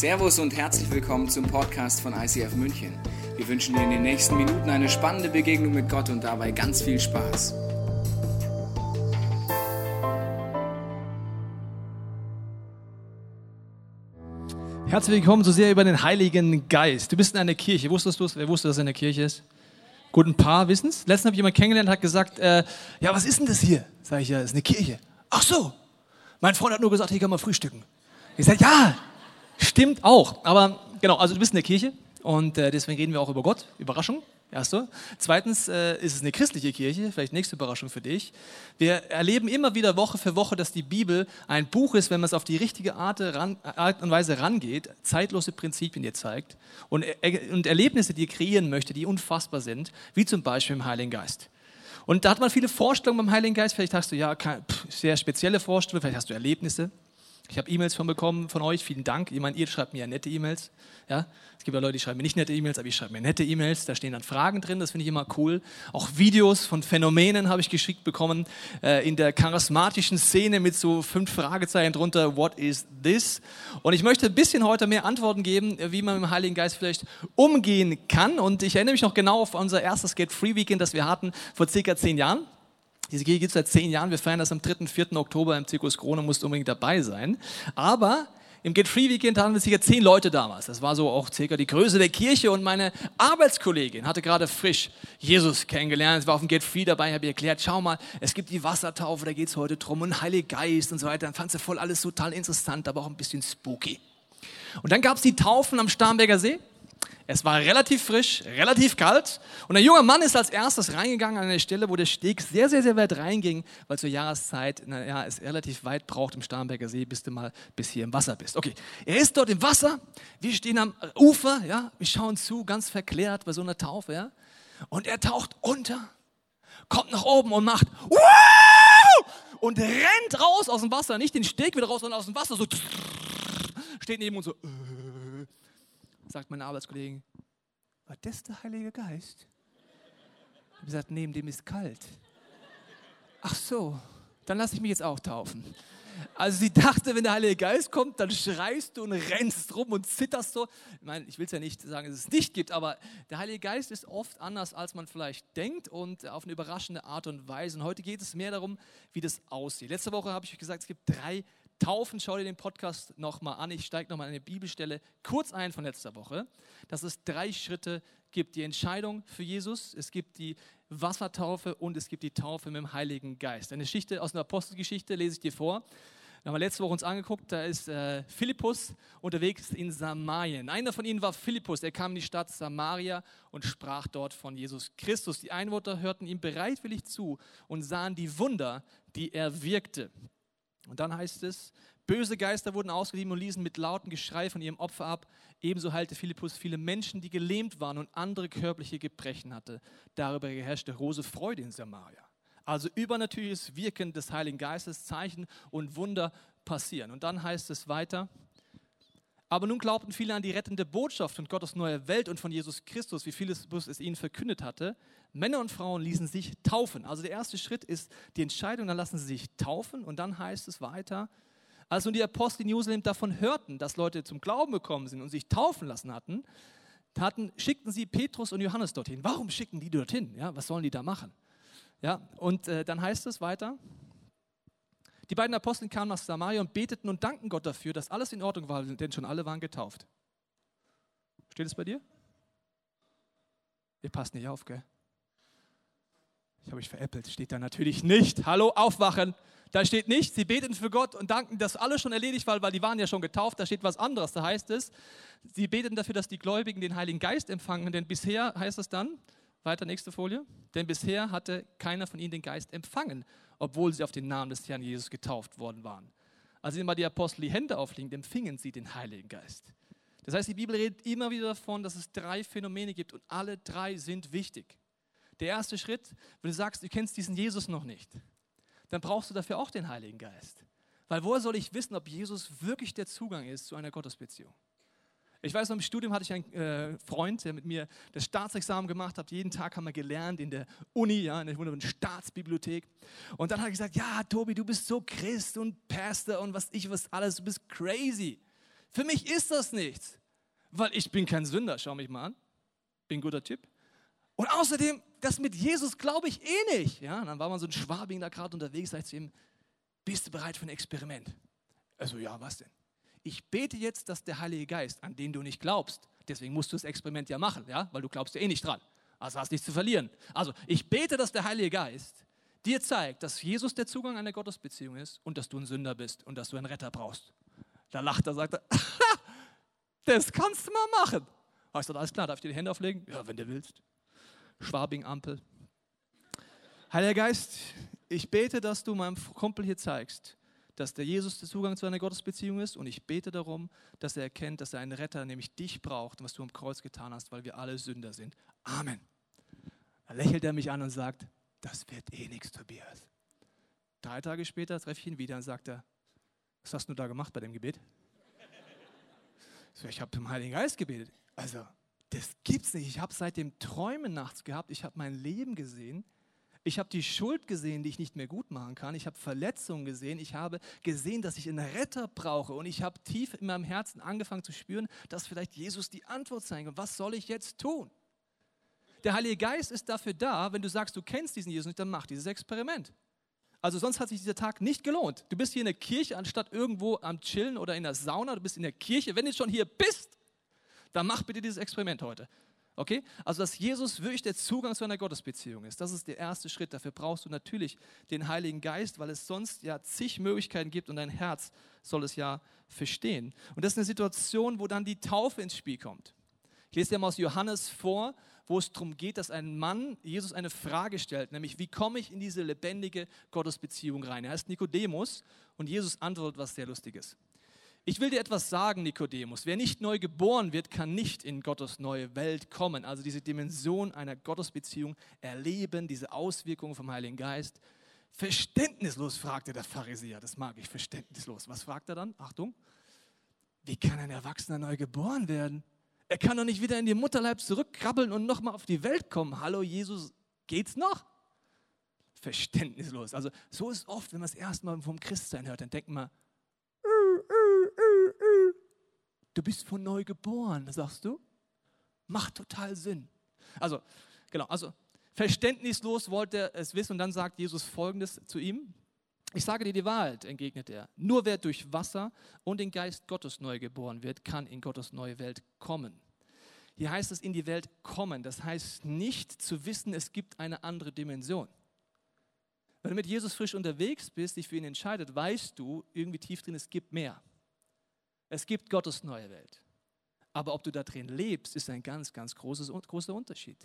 Servus und herzlich willkommen zum Podcast von ICF München. Wir wünschen dir in den nächsten Minuten eine spannende Begegnung mit Gott und dabei ganz viel Spaß. Herzlich willkommen zur Serie über den Heiligen Geist. Du bist in einer Kirche. Wusstest du? Wer wusste, dass er in der Kirche ist? Gut, ein paar wissen es. Letztens habe ich jemanden kennengelernt, hat gesagt, äh, ja, was ist denn das hier? Sag ich, ja, ist eine Kirche. Ach so. Mein Freund hat nur gesagt, hier kann man frühstücken. Ich sage, ja, stimmt auch. Aber genau, also du bist in der Kirche und äh, deswegen reden wir auch über Gott. Überraschung. Erste. Zweitens äh, ist es eine christliche Kirche, vielleicht nächste Überraschung für dich. Wir erleben immer wieder Woche für Woche, dass die Bibel ein Buch ist, wenn man es auf die richtige Art, ran, Art und Weise rangeht, zeitlose Prinzipien dir zeigt und, äh, und Erlebnisse, die ihr kreieren möchte, die unfassbar sind, wie zum Beispiel im Heiligen Geist. Und da hat man viele Vorstellungen beim Heiligen Geist. Vielleicht hast du ja sehr spezielle Vorstellungen, vielleicht hast du Erlebnisse. Ich habe E-Mails von bekommen von euch, vielen Dank. Ich meine, ihr schreibt mir ja nette E-Mails. Ja? Es gibt ja Leute, die schreiben mir nicht nette E-Mails, aber ich schreibe mir nette E-Mails. Da stehen dann Fragen drin, das finde ich immer cool. Auch Videos von Phänomenen habe ich geschickt bekommen äh, in der charismatischen Szene mit so fünf Fragezeichen drunter. What is this? Und ich möchte ein bisschen heute mehr Antworten geben, wie man mit dem Heiligen Geist vielleicht umgehen kann. Und ich erinnere mich noch genau auf unser erstes Get Free Weekend, das wir hatten vor circa zehn Jahren. Diese Kirche gibt es seit zehn Jahren. Wir feiern das am 3., 4. Oktober im Zirkus Krone, musst unbedingt dabei sein. Aber im Get Free Weekend hatten wir sicher zehn Leute damals. Das war so auch circa die Größe der Kirche und meine Arbeitskollegin hatte gerade frisch Jesus kennengelernt. Es war auf dem Get Free dabei, habe ihr erklärt, schau mal, es gibt die Wassertaufe, da geht es heute drum und Heilige Geist und so weiter. Dann fand sie voll alles total interessant, aber auch ein bisschen spooky. Und dann gab es die Taufen am Starnberger See. Es war relativ frisch, relativ kalt und ein junger Mann ist als erstes reingegangen an eine Stelle, wo der Steg sehr, sehr, sehr weit reinging, weil zur Jahreszeit naja, es relativ weit braucht im Starnberger See, bis du mal bis hier im Wasser bist. Okay, er ist dort im Wasser, wir stehen am Ufer, ja, wir schauen zu, ganz verklärt bei so einer Taufe, ja, und er taucht unter, kommt nach oben und macht Wow! und rennt raus aus dem Wasser, nicht den Steg wieder raus, sondern aus dem Wasser, so steht neben uns so. Sagt meine Arbeitskollegen, war das der Heilige Geist? Ich habe gesagt, neben dem ist kalt. Ach so, dann lasse ich mich jetzt auch taufen. Also sie dachte, wenn der Heilige Geist kommt, dann schreist du und rennst rum und zitterst so. Ich meine, ich will es ja nicht sagen, dass es nicht gibt, aber der Heilige Geist ist oft anders, als man vielleicht denkt und auf eine überraschende Art und Weise. Und heute geht es mehr darum, wie das aussieht. Letzte Woche habe ich euch gesagt, es gibt drei Taufen, schau dir den Podcast nochmal an. Ich steige nochmal eine Bibelstelle kurz ein von letzter Woche, dass es drei Schritte gibt. Die Entscheidung für Jesus, es gibt die Wassertaufe und es gibt die Taufe mit dem Heiligen Geist. Eine Geschichte aus einer Apostelgeschichte lese ich dir vor. Wir haben letzte Woche uns angeguckt, da ist äh, Philippus unterwegs in Samarien. Einer von ihnen war Philippus, er kam in die Stadt Samaria und sprach dort von Jesus Christus. Die Einwohner hörten ihm bereitwillig zu und sahen die Wunder, die er wirkte. Und dann heißt es, böse Geister wurden ausgeliehen und ließen mit lautem Geschrei von ihrem Opfer ab. Ebenso heilte Philippus viele Menschen, die gelähmt waren und andere körperliche Gebrechen hatte. Darüber herrschte große Freude in Samaria. Also übernatürliches Wirken des Heiligen Geistes, Zeichen und Wunder passieren. Und dann heißt es weiter, aber nun glaubten viele an die rettende Botschaft von Gottes neue Welt und von Jesus Christus, wie Philippus es ihnen verkündet hatte. Männer und Frauen ließen sich taufen. Also der erste Schritt ist die Entscheidung, dann lassen sie sich taufen und dann heißt es weiter, als nun die Apostel in Jerusalem davon hörten, dass Leute zum Glauben gekommen sind und sich taufen lassen hatten, hatten schickten sie Petrus und Johannes dorthin. Warum schicken die dorthin? Ja, was sollen die da machen? Ja, und äh, dann heißt es weiter, die beiden Apostel kamen nach Samaria und beteten und dankten Gott dafür, dass alles in Ordnung war, denn schon alle waren getauft. Steht es bei dir? Ihr passt nicht auf, gell? Ich habe mich veräppelt, steht da natürlich nicht. Hallo, aufwachen. Da steht nicht, sie beten für Gott und danken, dass alles schon erledigt war, weil die waren ja schon getauft. Da steht was anderes. Da heißt es, sie beten dafür, dass die Gläubigen den Heiligen Geist empfangen. Denn bisher heißt es dann, weiter nächste Folie, denn bisher hatte keiner von ihnen den Geist empfangen, obwohl sie auf den Namen des Herrn Jesus getauft worden waren. Als immer die Apostel die Hände auflegen, empfingen sie den Heiligen Geist. Das heißt, die Bibel redet immer wieder davon, dass es drei Phänomene gibt und alle drei sind wichtig. Der erste Schritt, wenn du sagst, du kennst diesen Jesus noch nicht, dann brauchst du dafür auch den Heiligen Geist. Weil woher soll ich wissen, ob Jesus wirklich der Zugang ist zu einer Gottesbeziehung? Ich weiß noch, im Studium hatte ich einen äh, Freund, der mit mir das Staatsexamen gemacht hat. Jeden Tag haben wir gelernt in der Uni, ja, in der wunderbaren Staatsbibliothek. Und dann hat er gesagt, ja, Tobi, du bist so Christ und Pastor und was ich was alles, du bist crazy. Für mich ist das nichts, weil ich bin kein Sünder. Schau mich mal an. Bin ein guter Typ. Und außerdem, das mit Jesus glaube ich eh nicht. Ja, dann war man so ein Schwabing da gerade unterwegs, sagt zu ihm, bist du bereit für ein Experiment? Also ja, was denn? Ich bete jetzt, dass der Heilige Geist, an den du nicht glaubst, deswegen musst du das Experiment ja machen, ja, weil du glaubst ja eh nicht dran. Also hast nichts zu verlieren. Also ich bete, dass der Heilige Geist dir zeigt, dass Jesus der Zugang einer Gottesbeziehung ist und dass du ein Sünder bist und dass du einen Retter brauchst. Da lacht er, sagt er, das kannst du mal machen. Hast du alles klar, darf ich dir die Hände auflegen? Ja, wenn du willst. Schwabing-Ampel. Heiliger Geist, ich bete, dass du meinem Kumpel hier zeigst, dass der Jesus der Zugang zu einer Gottesbeziehung ist und ich bete darum, dass er erkennt, dass er einen Retter, nämlich dich braucht, was du am Kreuz getan hast, weil wir alle Sünder sind. Amen. Da lächelt er mich an und sagt, das wird eh nichts, Tobias. Drei Tage später treffe ich ihn wieder und sagt er, was hast du da gemacht bei dem Gebet? So, ich habe zum Heiligen Geist gebetet. Also, das gibt's nicht. Ich habe seitdem Träume nachts gehabt. Ich habe mein Leben gesehen. Ich habe die Schuld gesehen, die ich nicht mehr gut machen kann. Ich habe Verletzungen gesehen. Ich habe gesehen, dass ich einen Retter brauche. Und ich habe tief in meinem Herzen angefangen zu spüren, dass vielleicht Jesus die Antwort sein kann. Was soll ich jetzt tun? Der Heilige Geist ist dafür da, wenn du sagst, du kennst diesen Jesus nicht, dann mach dieses Experiment. Also sonst hat sich dieser Tag nicht gelohnt. Du bist hier in der Kirche, anstatt irgendwo am Chillen oder in der Sauna, du bist in der Kirche. Wenn du schon hier bist, dann mach bitte dieses Experiment heute. Okay? Also, dass Jesus wirklich der Zugang zu einer Gottesbeziehung ist, das ist der erste Schritt. Dafür brauchst du natürlich den Heiligen Geist, weil es sonst ja zig Möglichkeiten gibt und dein Herz soll es ja verstehen. Und das ist eine Situation, wo dann die Taufe ins Spiel kommt. Ich lese dir mal aus Johannes vor, wo es darum geht, dass ein Mann Jesus eine Frage stellt, nämlich wie komme ich in diese lebendige Gottesbeziehung rein? Er heißt Nikodemus und Jesus antwortet was sehr Lustiges. Ich will dir etwas sagen, Nikodemus. Wer nicht neu geboren wird, kann nicht in Gottes neue Welt kommen. Also diese Dimension einer Gottesbeziehung erleben, diese Auswirkungen vom Heiligen Geist. Verständnislos, fragte der Pharisäer. Das mag ich, verständnislos. Was fragt er dann? Achtung. Wie kann ein Erwachsener neu geboren werden? Er kann doch nicht wieder in die Mutterleib zurückkrabbeln und nochmal auf die Welt kommen. Hallo Jesus, geht's noch? Verständnislos. Also so ist oft, wenn man es erstmal vom Christsein hört, dann denkt man, du bist von neu geboren, sagst du? Macht total Sinn. Also, genau, also verständnislos wollte er es wissen und dann sagt Jesus folgendes zu ihm. Ich sage dir die Wahrheit, entgegnet er. Nur wer durch Wasser und den Geist Gottes neu geboren wird, kann in Gottes neue Welt kommen. Hier heißt es in die Welt kommen. Das heißt nicht zu wissen, es gibt eine andere Dimension. Wenn du mit Jesus frisch unterwegs bist, dich für ihn entscheidet, weißt du irgendwie tief drin, es gibt mehr. Es gibt Gottes neue Welt. Aber ob du da drin lebst, ist ein ganz, ganz großes, großer Unterschied.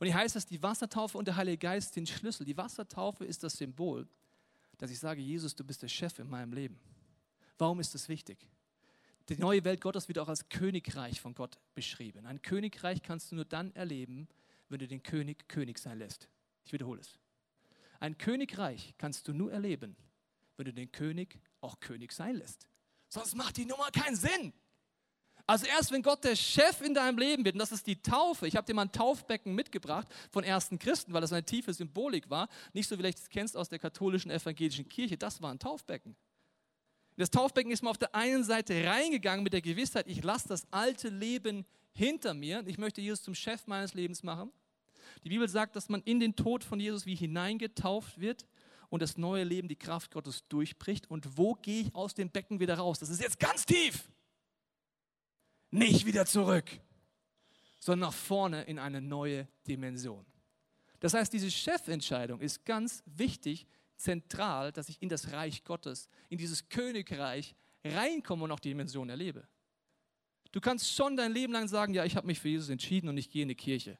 Und hier heißt es, die Wassertaufe und der Heilige Geist sind Schlüssel. Die Wassertaufe ist das Symbol dass ich sage, Jesus, du bist der Chef in meinem Leben. Warum ist das wichtig? Die neue Welt Gottes wird auch als Königreich von Gott beschrieben. Ein Königreich kannst du nur dann erleben, wenn du den König König sein lässt. Ich wiederhole es. Ein Königreich kannst du nur erleben, wenn du den König auch König sein lässt. Sonst macht die Nummer keinen Sinn. Also erst wenn Gott der Chef in deinem Leben wird, und das ist die Taufe. Ich habe dir mal ein Taufbecken mitgebracht von ersten Christen, weil das eine tiefe Symbolik war. Nicht so, wie du es kennst aus der katholischen evangelischen Kirche. Das war ein Taufbecken. Das Taufbecken ist man auf der einen Seite reingegangen mit der Gewissheit, ich lasse das alte Leben hinter mir. Ich möchte Jesus zum Chef meines Lebens machen. Die Bibel sagt, dass man in den Tod von Jesus wie hineingetauft wird und das neue Leben die Kraft Gottes durchbricht. Und wo gehe ich aus dem Becken wieder raus? Das ist jetzt ganz tief nicht wieder zurück, sondern nach vorne in eine neue Dimension. Das heißt, diese Chefentscheidung ist ganz wichtig, zentral, dass ich in das Reich Gottes, in dieses Königreich reinkomme und auch die Dimension erlebe. Du kannst schon dein Leben lang sagen, ja, ich habe mich für Jesus entschieden und ich gehe in die Kirche.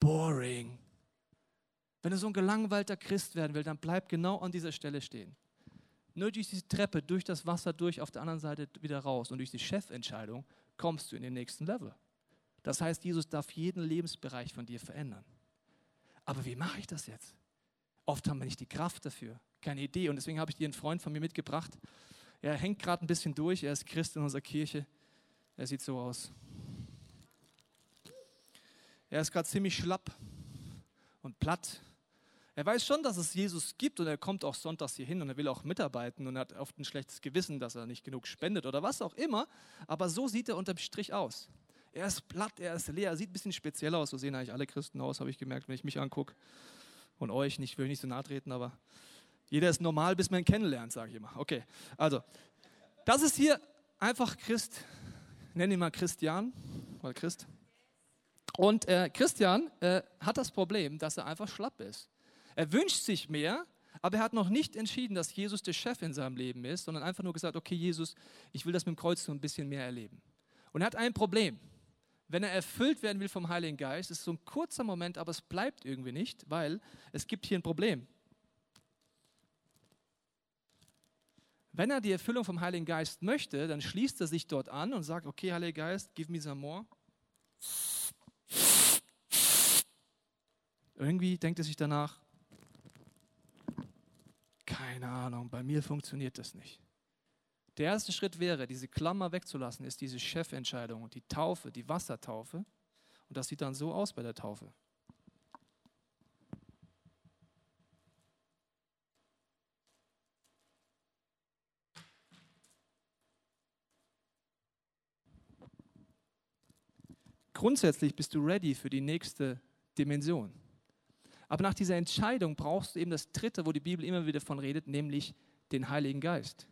Boring. Wenn du so ein gelangweilter Christ werden willst, dann bleib genau an dieser Stelle stehen. Nur durch diese Treppe, durch das Wasser durch, auf der anderen Seite wieder raus und durch die Chefentscheidung kommst du in den nächsten Level. Das heißt, Jesus darf jeden Lebensbereich von dir verändern. Aber wie mache ich das jetzt? Oft haben wir nicht die Kraft dafür, keine Idee. Und deswegen habe ich dir einen Freund von mir mitgebracht. Er hängt gerade ein bisschen durch. Er ist Christ in unserer Kirche. Er sieht so aus. Er ist gerade ziemlich schlapp und platt. Er weiß schon, dass es Jesus gibt und er kommt auch sonntags hier hin und er will auch mitarbeiten und hat oft ein schlechtes Gewissen, dass er nicht genug spendet oder was auch immer. Aber so sieht er unterm Strich aus. Er ist platt, er ist leer, er sieht ein bisschen speziell aus. So sehen eigentlich alle Christen aus, habe ich gemerkt, wenn ich mich angucke. Und euch nicht, will ich nicht so nahe treten, aber jeder ist normal, bis man ihn kennenlernt, sage ich immer. Okay, also, das ist hier einfach Christ, nenne ihn mal Christian, oder Christ. Und äh, Christian äh, hat das Problem, dass er einfach schlapp ist. Er wünscht sich mehr, aber er hat noch nicht entschieden, dass Jesus der Chef in seinem Leben ist, sondern einfach nur gesagt, okay Jesus, ich will das mit dem Kreuz so ein bisschen mehr erleben. Und er hat ein Problem. Wenn er erfüllt werden will vom Heiligen Geist, ist so ein kurzer Moment, aber es bleibt irgendwie nicht, weil es gibt hier ein Problem. Wenn er die Erfüllung vom Heiligen Geist möchte, dann schließt er sich dort an und sagt, okay, Heiliger Geist, give me some more. Irgendwie denkt er sich danach, keine Ahnung, bei mir funktioniert das nicht. Der erste Schritt wäre, diese Klammer wegzulassen, ist diese Chefentscheidung die Taufe, die Wassertaufe. Und das sieht dann so aus bei der Taufe. Grundsätzlich bist du ready für die nächste Dimension. Aber nach dieser Entscheidung brauchst du eben das Dritte, wo die Bibel immer wieder von redet, nämlich den Heiligen Geist.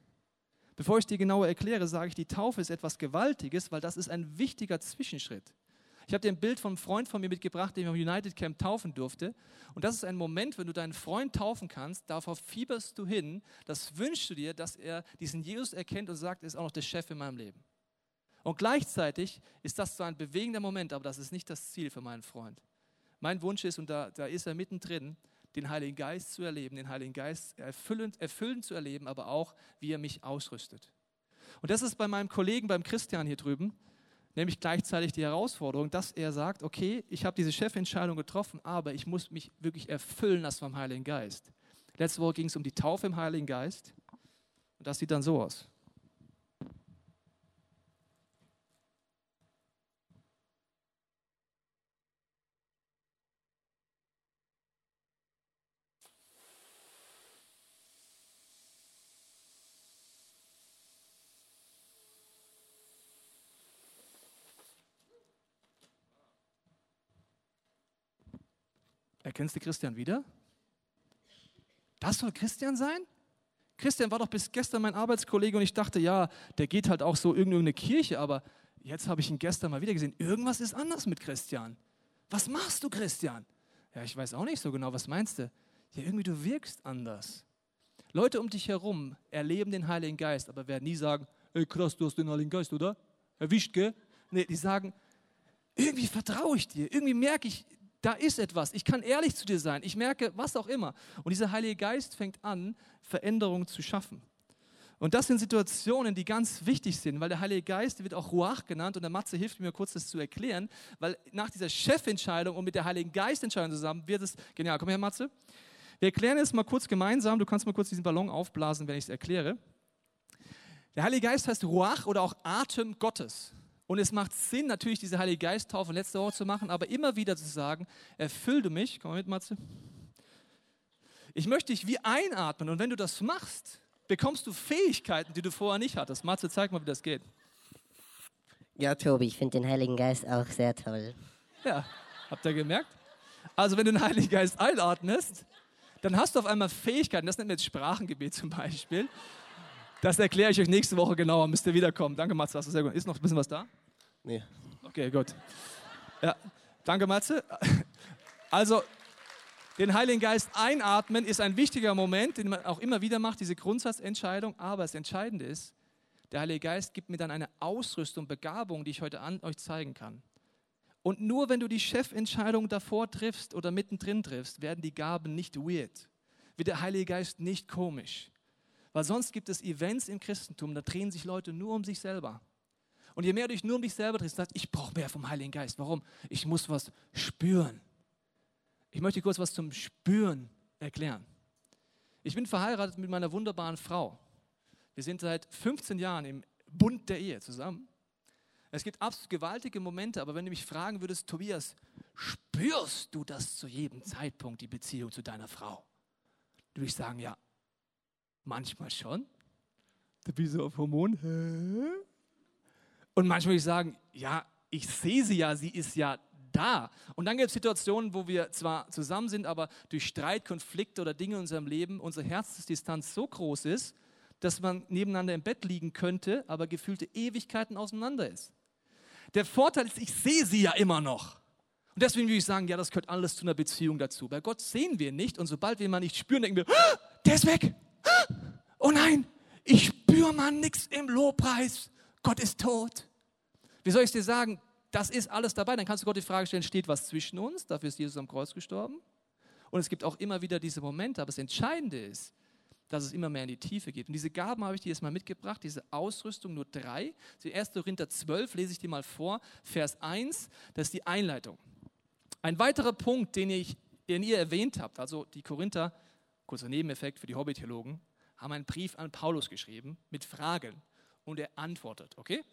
Bevor ich dir genauer erkläre, sage ich, die Taufe ist etwas Gewaltiges, weil das ist ein wichtiger Zwischenschritt. Ich habe dir ein Bild von einem Freund von mir mitgebracht, den ich am United Camp taufen durfte. Und das ist ein Moment, wenn du deinen Freund taufen kannst, darauf fieberst du hin, das wünschst du dir, dass er diesen Jesus erkennt und sagt, er ist auch noch der Chef in meinem Leben. Und gleichzeitig ist das zwar ein bewegender Moment, aber das ist nicht das Ziel für meinen Freund. Mein Wunsch ist, und da, da ist er mittendrin, den Heiligen Geist zu erleben, den Heiligen Geist erfüllend, erfüllend zu erleben, aber auch, wie er mich ausrüstet. Und das ist bei meinem Kollegen, beim Christian hier drüben, nämlich gleichzeitig die Herausforderung, dass er sagt, okay, ich habe diese Chefentscheidung getroffen, aber ich muss mich wirklich erfüllen lassen vom Heiligen Geist. Letzte Woche ging es um die Taufe im Heiligen Geist und das sieht dann so aus. Erkennst du Christian wieder? Das soll Christian sein? Christian war doch bis gestern mein Arbeitskollege und ich dachte, ja, der geht halt auch so in irgendeine Kirche, aber jetzt habe ich ihn gestern mal wieder gesehen. Irgendwas ist anders mit Christian. Was machst du, Christian? Ja, ich weiß auch nicht so genau, was meinst du? Ja, irgendwie du wirkst anders. Leute um dich herum erleben den Heiligen Geist, aber werden nie sagen, ey krass, du hast den Heiligen Geist, oder? Erwischt, gell? Nee, die sagen, irgendwie vertraue ich dir, irgendwie merke ich, da ist etwas. Ich kann ehrlich zu dir sein. Ich merke, was auch immer. Und dieser Heilige Geist fängt an, Veränderungen zu schaffen. Und das sind Situationen, die ganz wichtig sind, weil der Heilige Geist wird auch Ruach genannt und der Matze hilft mir kurz, das zu erklären, weil nach dieser Chefentscheidung und mit der Heiligen Geistentscheidung zusammen wird es, genial, komm her Matze. Wir erklären es mal kurz gemeinsam, du kannst mal kurz diesen Ballon aufblasen, wenn ich es erkläre. Der Heilige Geist heißt Ruach oder auch Atem Gottes. Und es macht Sinn, natürlich diese Heilige Geisttaufe letzte Woche zu machen, aber immer wieder zu sagen, erfüll du mich, komm mal mit, Matze. Ich möchte dich wie einatmen und wenn du das machst, bekommst du Fähigkeiten, die du vorher nicht hattest. Matze, zeig mal, wie das geht. Ja, Tobi, ich finde den Heiligen Geist auch sehr toll. Ja, habt ihr gemerkt? Also, wenn du den Heiligen Geist einatmest, dann hast du auf einmal Fähigkeiten. Das nennt man jetzt Sprachengebet zum Beispiel. Das erkläre ich euch nächste Woche genauer, müsst ihr wiederkommen. Danke, Matze, hast du sehr gut. Ist noch ein bisschen was da? Nee. Okay, gut. Ja, danke, Matze. Also, den Heiligen Geist einatmen ist ein wichtiger Moment, den man auch immer wieder macht, diese Grundsatzentscheidung. Aber das Entscheidende ist, der Heilige Geist gibt mir dann eine Ausrüstung, Begabung, die ich heute an euch zeigen kann. Und nur wenn du die Chefentscheidung davor triffst oder mittendrin triffst, werden die Gaben nicht weird. Wird der Heilige Geist nicht komisch. Weil sonst gibt es Events im Christentum, da drehen sich Leute nur um sich selber. Und je mehr du dich nur um dich selber drehst, sagst, ich brauche mehr vom Heiligen Geist. Warum? Ich muss was spüren. Ich möchte kurz was zum Spüren erklären. Ich bin verheiratet mit meiner wunderbaren Frau. Wir sind seit 15 Jahren im Bund der Ehe zusammen. Es gibt absolut gewaltige Momente, aber wenn du mich fragen würdest, Tobias, spür spürst du das zu jedem Zeitpunkt, die Beziehung zu deiner Frau? Du würdest sagen, ja, manchmal schon. Du bist so auf Hormon. Und manchmal würde ich sagen, ja, ich sehe sie ja, sie ist ja da. Und dann gibt es Situationen, wo wir zwar zusammen sind, aber durch Streit, Konflikte oder Dinge in unserem Leben unsere Herzensdistanz so groß ist, dass man nebeneinander im Bett liegen könnte, aber gefühlte Ewigkeiten auseinander ist. Der Vorteil ist, ich sehe sie ja immer noch. Und deswegen würde ich sagen, ja, das gehört alles zu einer Beziehung dazu. Bei Gott sehen wir nicht und sobald wir mal nicht spüren, denken wir, ah, der ist weg. Ah, oh nein, ich spüre mal nichts im Lobpreis. Gott ist tot. Wie soll ich dir sagen? Das ist alles dabei. Dann kannst du Gott die Frage stellen, steht was zwischen uns? Dafür ist Jesus am Kreuz gestorben. Und es gibt auch immer wieder diese Momente. Aber das Entscheidende ist, dass es immer mehr in die Tiefe geht. Und diese Gaben habe ich dir jetzt mal mitgebracht, diese Ausrüstung, nur drei. Die 1. Korinther 12 lese ich dir mal vor, Vers 1, das ist die Einleitung. Ein weiterer Punkt, den, ich, den ihr erwähnt habt, also die Korinther, kurzer Nebeneffekt für die Hobbytheologen, haben einen Brief an Paulus geschrieben mit Fragen und er antwortet, okay?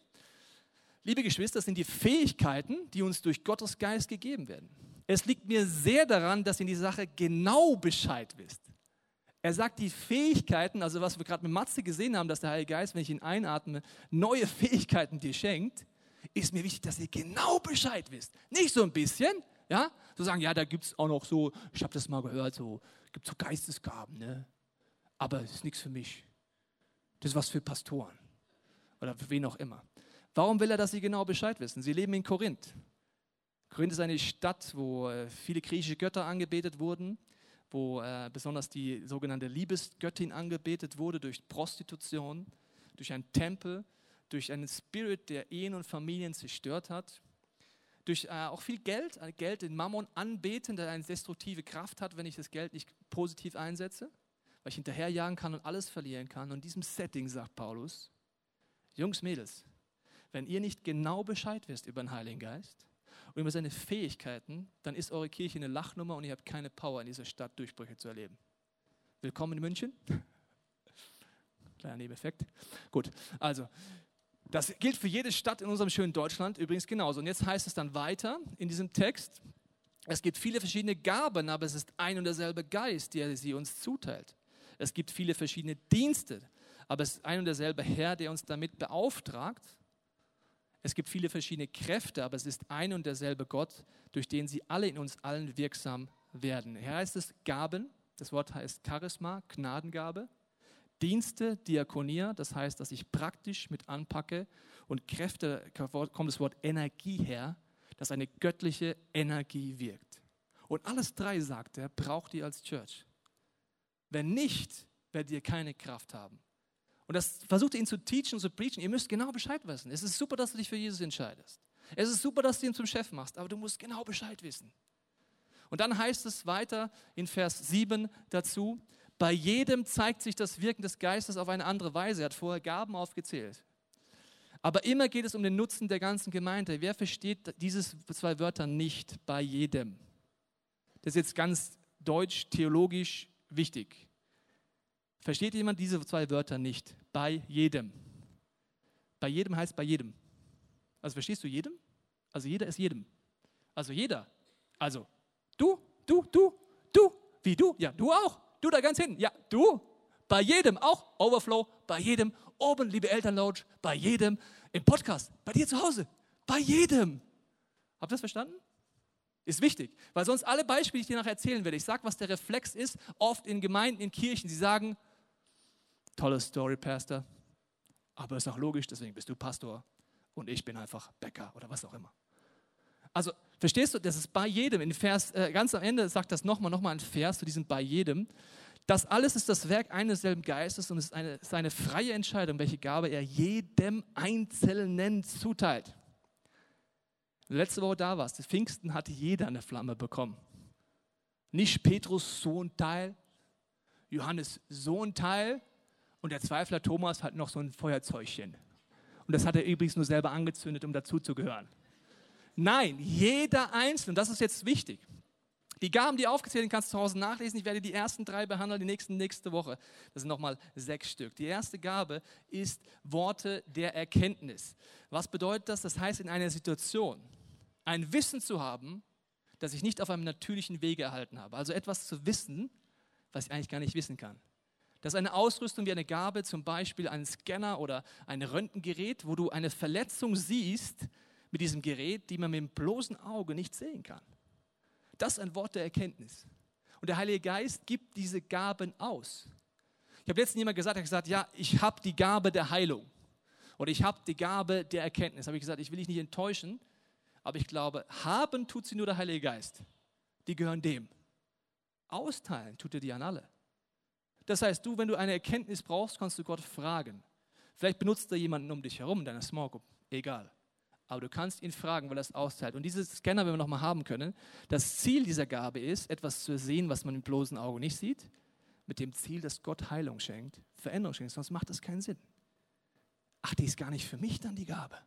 Liebe Geschwister, das sind die Fähigkeiten, die uns durch Gottes Geist gegeben werden. Es liegt mir sehr daran, dass ihr in die Sache genau Bescheid wisst. Er sagt, die Fähigkeiten, also was wir gerade mit Matze gesehen haben, dass der Heilige Geist, wenn ich ihn einatme, neue Fähigkeiten dir schenkt, ist mir wichtig, dass ihr genau Bescheid wisst. Nicht so ein bisschen, ja, so sagen, ja, da gibt es auch noch so, ich habe das mal gehört, so, gibt so Geistesgaben, ne? aber es ist nichts für mich. Das ist was für Pastoren oder für wen auch immer. Warum will er, dass sie genau Bescheid wissen? Sie leben in Korinth. Korinth ist eine Stadt, wo äh, viele griechische Götter angebetet wurden wo äh, besonders die sogenannte Liebesgöttin angebetet wurde durch Prostitution, durch einen Tempel, durch einen Spirit, der Ehen und Familien zerstört hat, durch äh, auch viel Geld, Geld in Mammon anbeten, der eine destruktive Kraft hat, wenn ich das Geld nicht positiv einsetze, weil ich hinterherjagen kann und alles verlieren kann. Und in diesem Setting sagt Paulus, Jungs, Mädels, wenn ihr nicht genau Bescheid wisst über den Heiligen Geist, und über seine Fähigkeiten, dann ist eure Kirche eine Lachnummer und ihr habt keine Power in dieser Stadt Durchbrüche zu erleben. Willkommen in München. Kleiner Nebeneffekt. Gut, also das gilt für jede Stadt in unserem schönen Deutschland übrigens genauso. Und jetzt heißt es dann weiter in diesem Text, es gibt viele verschiedene Gaben, aber es ist ein und derselbe Geist, der sie uns zuteilt. Es gibt viele verschiedene Dienste, aber es ist ein und derselbe Herr, der uns damit beauftragt. Es gibt viele verschiedene Kräfte, aber es ist ein und derselbe Gott, durch den sie alle in uns allen wirksam werden. Hier heißt es Gaben, das Wort heißt Charisma, Gnadengabe. Dienste, Diakonia, das heißt, dass ich praktisch mit anpacke. Und Kräfte, kommt das Wort Energie her, dass eine göttliche Energie wirkt. Und alles drei, sagt er, braucht ihr als Church. Wenn nicht, werdet ihr keine Kraft haben. Und das versucht ihn zu teachen zu preachen. Ihr müsst genau Bescheid wissen. Es ist super, dass du dich für Jesus entscheidest. Es ist super, dass du ihn zum Chef machst, aber du musst genau Bescheid wissen. Und dann heißt es weiter in Vers 7 dazu, bei jedem zeigt sich das Wirken des Geistes auf eine andere Weise. Er hat vorher Gaben aufgezählt. Aber immer geht es um den Nutzen der ganzen Gemeinde. Wer versteht diese zwei Wörter nicht bei jedem? Das ist jetzt ganz deutsch, theologisch wichtig. Versteht jemand diese zwei Wörter nicht? Bei jedem. Bei jedem heißt bei jedem. Also verstehst du jedem? Also jeder ist jedem. Also jeder. Also du, du, du, du, wie du, ja, du auch. Du da ganz hinten, ja, du. Bei jedem auch Overflow, bei jedem oben, liebe Elternlounge, bei jedem im Podcast, bei dir zu Hause, bei jedem. Habt ihr das verstanden? Ist wichtig, weil sonst alle Beispiele, die ich dir nachher erzählen werde, ich sage, was der Reflex ist, oft in Gemeinden, in Kirchen, sie sagen, tolle Story, Pastor, aber ist auch logisch, deswegen bist du Pastor und ich bin einfach Bäcker oder was auch immer. Also verstehst du, das ist bei jedem. In Vers, äh, ganz am Ende sagt das nochmal, nochmal ein Vers zu diesem bei jedem. Das alles ist das Werk eines selben Geistes und es ist eine, ist eine freie Entscheidung, welche Gabe er jedem Einzelnen zuteilt. Letzte Woche da warst, Pfingsten hatte jeder eine Flamme bekommen. Nicht Petrus so ein Teil, Johannes so ein Teil, und der Zweifler Thomas hat noch so ein Feuerzeugchen. Und das hat er übrigens nur selber angezündet, um dazuzugehören. Nein, jeder Einzelne, das ist jetzt wichtig. Die Gaben, die aufgezählt sind, kannst du zu Hause nachlesen. Ich werde die ersten drei behandeln, die nächsten nächste Woche. Das sind nochmal sechs Stück. Die erste Gabe ist Worte der Erkenntnis. Was bedeutet das? Das heißt, in einer Situation ein Wissen zu haben, das ich nicht auf einem natürlichen Wege erhalten habe. Also etwas zu wissen, was ich eigentlich gar nicht wissen kann. Das ist eine Ausrüstung wie eine Gabe, zum Beispiel ein Scanner oder ein Röntgengerät, wo du eine Verletzung siehst mit diesem Gerät, die man mit dem bloßen Auge nicht sehen kann. Das ist ein Wort der Erkenntnis. Und der Heilige Geist gibt diese Gaben aus. Ich habe letztens jemand gesagt, hat gesagt, ja, ich habe die Gabe der Heilung oder ich habe die Gabe der Erkenntnis. Habe ich gesagt, ich will dich nicht enttäuschen, aber ich glaube, haben tut sie nur der Heilige Geist. Die gehören dem. Austeilen tut er die an alle. Das heißt, du, wenn du eine Erkenntnis brauchst, kannst du Gott fragen. Vielleicht benutzt er jemanden um dich herum, deine Small Group, egal. Aber du kannst ihn fragen, weil er es austeilt. Und dieses Scanner, wenn wir nochmal haben können, das Ziel dieser Gabe ist, etwas zu sehen, was man mit bloßen Augen nicht sieht, mit dem Ziel, dass Gott Heilung schenkt, Veränderung schenkt, sonst macht das keinen Sinn. Ach, die ist gar nicht für mich dann die Gabe.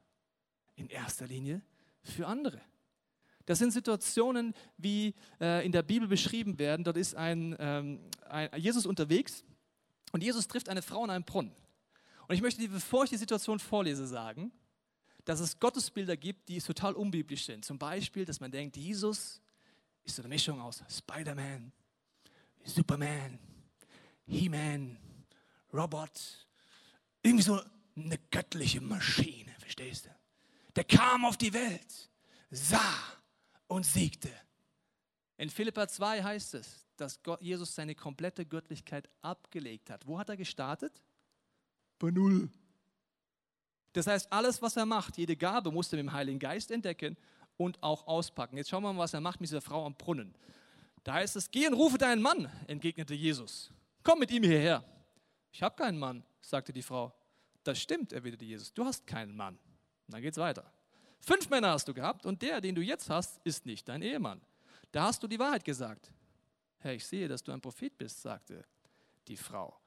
In erster Linie für andere. Das sind Situationen, wie äh, in der Bibel beschrieben werden. Dort ist ein, ähm, ein, Jesus unterwegs und Jesus trifft eine Frau in einem Brunnen. Und ich möchte dir, bevor ich die Situation vorlese, sagen, dass es Gottesbilder gibt, die total unbiblisch sind. Zum Beispiel, dass man denkt, Jesus ist so eine Mischung aus Spider-Man, Superman, He-Man, Robot, irgendwie so eine göttliche Maschine, verstehst du? Der kam auf die Welt, sah und siegte. In Philippa 2 heißt es, dass Gott, Jesus seine komplette Göttlichkeit abgelegt hat. Wo hat er gestartet? Bei Null. Das heißt, alles, was er macht, jede Gabe, musste er mit dem Heiligen Geist entdecken und auch auspacken. Jetzt schauen wir mal, was er macht mit dieser Frau am Brunnen. Da heißt es, geh und rufe deinen Mann, entgegnete Jesus. Komm mit ihm hierher. Ich habe keinen Mann, sagte die Frau. Das stimmt, erwiderte Jesus. Du hast keinen Mann. Und dann geht's weiter. Fünf Männer hast du gehabt und der, den du jetzt hast, ist nicht dein Ehemann. Da hast du die Wahrheit gesagt. Herr, ich sehe, dass du ein Prophet bist, sagte die Frau.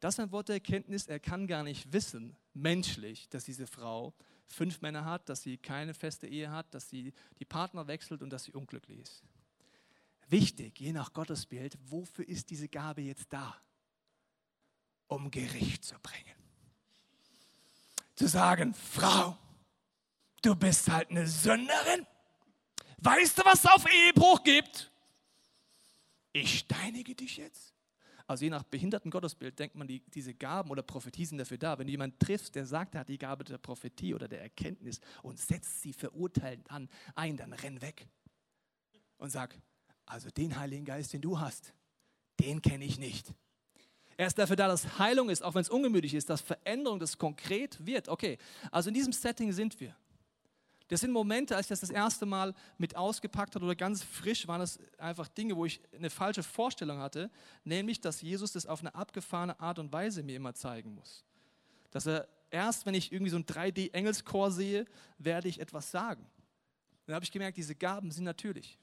Das ist ein Wort der Erkenntnis. Er kann gar nicht wissen, menschlich, dass diese Frau fünf Männer hat, dass sie keine feste Ehe hat, dass sie die Partner wechselt und dass sie unglücklich ist. Wichtig, je nach Gottesbild, wofür ist diese Gabe jetzt da? Um Gericht zu bringen. Zu sagen, Frau, du bist halt eine Sünderin. Weißt du, was es auf Ehebruch gibt? Ich steinige dich jetzt. Also je nach behinderten Gottesbild denkt man, die, diese Gaben oder Prophetie sind dafür da. Wenn du jemanden triffst, der sagt, er hat die Gabe der Prophetie oder der Erkenntnis und setzt sie verurteilend an, ein, dann renn weg und sag, also den Heiligen Geist, den du hast, den kenne ich nicht. Er ist dafür da, dass Heilung ist, auch wenn es ungemütlich ist, dass Veränderung, das konkret wird. Okay, also in diesem Setting sind wir. Das sind Momente, als ich das das erste Mal mit ausgepackt habe oder ganz frisch, waren das einfach Dinge, wo ich eine falsche Vorstellung hatte, nämlich, dass Jesus das auf eine abgefahrene Art und Weise mir immer zeigen muss. Dass er erst, wenn ich irgendwie so ein 3D-Engelschor sehe, werde ich etwas sagen. Dann habe ich gemerkt, diese Gaben sind natürlich.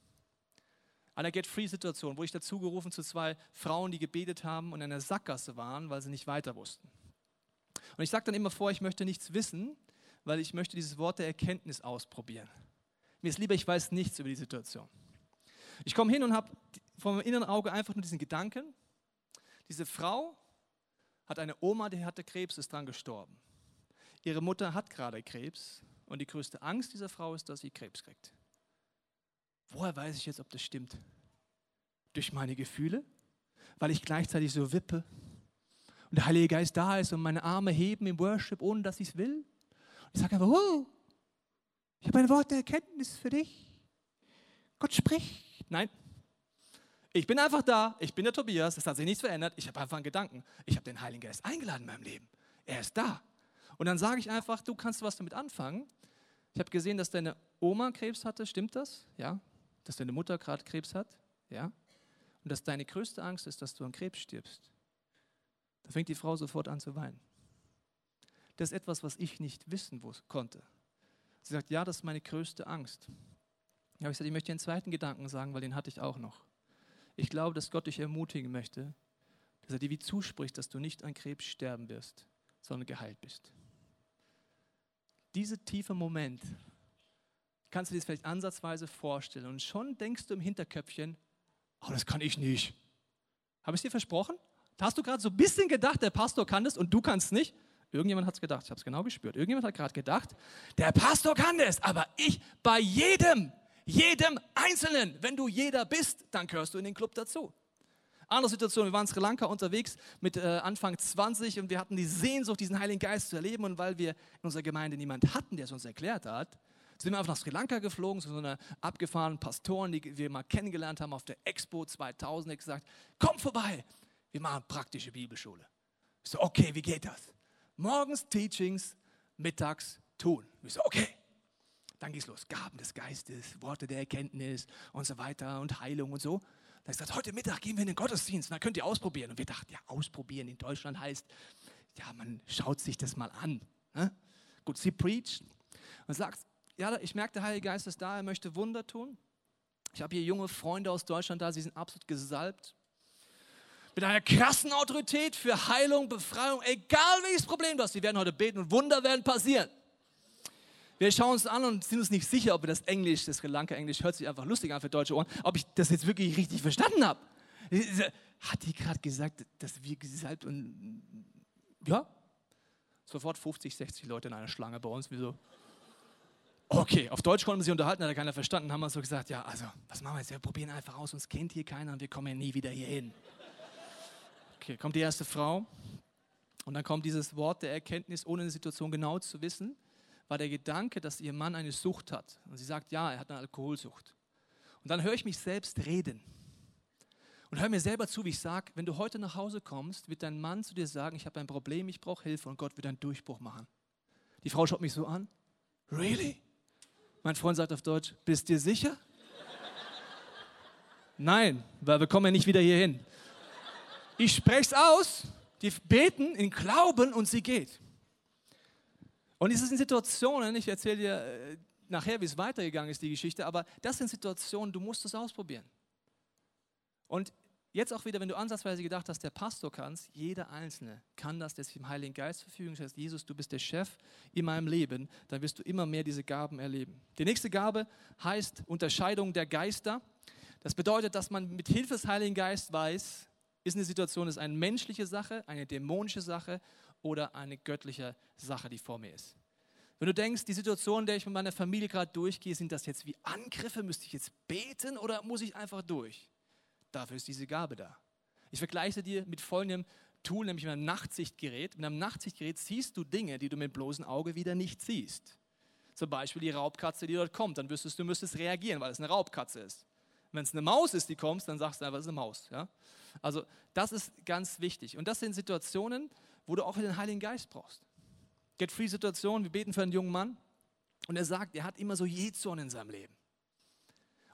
Einer Get-Free-Situation, wurde ich dazu gerufen zu zwei Frauen, die gebetet haben und in einer Sackgasse waren, weil sie nicht weiter wussten. Und ich sage dann immer vor, ich möchte nichts wissen, weil ich möchte dieses Wort der Erkenntnis ausprobieren. Mir ist lieber, ich weiß nichts über die Situation. Ich komme hin und habe vor meinem inneren Auge einfach nur diesen Gedanken, diese Frau hat eine Oma, die hatte Krebs, ist dran gestorben. Ihre Mutter hat gerade Krebs und die größte Angst dieser Frau ist, dass sie Krebs kriegt. Woher weiß ich jetzt, ob das stimmt? Durch meine Gefühle? Weil ich gleichzeitig so wippe und der Heilige Geist da ist und meine Arme heben im Worship, ohne dass ich es will? Und ich sage einfach, oh, ich habe ein Wort der Erkenntnis für dich. Gott spricht. Nein. Ich bin einfach da, ich bin der Tobias, es hat sich nichts verändert, ich habe einfach einen Gedanken. Ich habe den Heiligen Geist eingeladen in meinem Leben. Er ist da. Und dann sage ich einfach, du kannst was damit anfangen. Ich habe gesehen, dass deine Oma Krebs hatte, stimmt das? Ja dass deine Mutter gerade Krebs hat, ja, und dass deine größte Angst ist, dass du an Krebs stirbst, da fängt die Frau sofort an zu weinen. Das ist etwas, was ich nicht wissen konnte. Sie sagt, ja, das ist meine größte Angst. Ja, ich gesagt, ich möchte einen zweiten Gedanken sagen, weil den hatte ich auch noch. Ich glaube, dass Gott dich ermutigen möchte, dass er dir wie zuspricht, dass du nicht an Krebs sterben wirst, sondern geheilt bist. Dieser tiefe Moment kannst du dir das vielleicht ansatzweise vorstellen. Und schon denkst du im Hinterköpfchen, oh, das kann ich nicht. Habe ich es dir versprochen? Hast du gerade so ein bisschen gedacht, der Pastor kann das und du kannst nicht? Irgendjemand hat es gedacht, ich habe es genau gespürt. Irgendjemand hat gerade gedacht, der Pastor kann das, aber ich bei jedem Jedem Einzelnen. Wenn du jeder bist, dann gehörst du in den Club dazu. Andere Situation, wir waren in Sri Lanka unterwegs mit äh, Anfang 20 und wir hatten die Sehnsucht, diesen Heiligen Geist zu erleben. Und weil wir in unserer Gemeinde niemanden hatten, der es uns erklärt hat, sind wir einfach nach Sri Lanka geflogen, zu so einer abgefahrenen Pastoren, die wir mal kennengelernt haben auf der Expo 2000. Er gesagt, komm vorbei, wir machen praktische Bibelschule. Ich so, okay, wie geht das? Morgens Teachings, mittags tun. Ich so, okay. Dann ging es los. Gaben des Geistes, Worte der Erkenntnis und so weiter und Heilung und so. Da ist gesagt, heute Mittag gehen wir in den Gottesdienst, dann könnt ihr ausprobieren. Und wir dachten, ja, ausprobieren in Deutschland heißt, ja, man schaut sich das mal an. Ne? Gut, sie preacht und sagt, ja, ich merke, der Heilige Geist ist da, er möchte Wunder tun. Ich habe hier junge Freunde aus Deutschland da, sie sind absolut gesalbt. Mit einer krassen Autorität für Heilung, Befreiung, egal welches Problem du hast, sie werden heute beten und Wunder werden passieren. Wir schauen uns an und sind uns nicht sicher, ob wir das Englisch, das Sri Lanka Englisch, hört sich einfach lustig an für deutsche Ohren, ob ich das jetzt wirklich richtig verstanden habe. Hat die gerade gesagt, dass wir gesalbt und ja, sofort 50, 60 Leute in einer Schlange bei uns, wie so. Okay, auf Deutsch konnten wir sich unterhalten, hat keiner verstanden, haben wir so gesagt, ja, also, was machen wir jetzt? Wir probieren einfach aus, uns kennt hier keiner und wir kommen ja nie wieder hier hin. Okay, kommt die erste Frau und dann kommt dieses Wort der Erkenntnis, ohne eine Situation genau zu wissen war der Gedanke, dass ihr Mann eine Sucht hat. Und sie sagt, ja, er hat eine Alkoholsucht. Und dann höre ich mich selbst reden. Und höre mir selber zu, wie ich sage, wenn du heute nach Hause kommst, wird dein Mann zu dir sagen, ich habe ein Problem, ich brauche Hilfe und Gott wird einen Durchbruch machen. Die Frau schaut mich so an. Really? Mein Freund sagt auf Deutsch, bist dir sicher? Nein, weil wir kommen ja nicht wieder hierhin. Ich spreche es aus, die beten in Glauben und sie geht. Und es sind Situationen, ich erzähle dir äh, nachher, wie es weitergegangen ist, die Geschichte, aber das sind Situationen, du musst es ausprobieren. Und jetzt auch wieder, wenn du ansatzweise gedacht hast, der Pastor kann es, jeder Einzelne kann das, der sich im Heiligen Geist verfügen heißt, Jesus, du bist der Chef in meinem Leben, dann wirst du immer mehr diese Gaben erleben. Die nächste Gabe heißt Unterscheidung der Geister. Das bedeutet, dass man mit Hilfe des Heiligen Geistes weiß, ist eine Situation, ist eine menschliche Sache, eine dämonische Sache oder eine göttliche Sache, die vor mir ist. Wenn du denkst, die Situation, in der ich mit meiner Familie gerade durchgehe, sind das jetzt wie Angriffe? Müsste ich jetzt beten oder muss ich einfach durch? Dafür ist diese Gabe da. Ich vergleiche dir mit folgendem Tool, nämlich mit einem Nachtsichtgerät. Mit einem Nachtsichtgerät siehst du Dinge, die du mit bloßem Auge wieder nicht siehst. Zum Beispiel die Raubkatze, die dort kommt. Dann wüsstest du, müsstest reagieren, weil es eine Raubkatze ist. Wenn es eine Maus ist, die kommt, dann sagst du einfach, es ist eine Maus. Ja? Also das ist ganz wichtig. Und das sind Situationen, wo du auch den Heiligen Geist brauchst. Get-Free-Situation, wir beten für einen jungen Mann und er sagt, er hat immer so Jezorn in seinem Leben.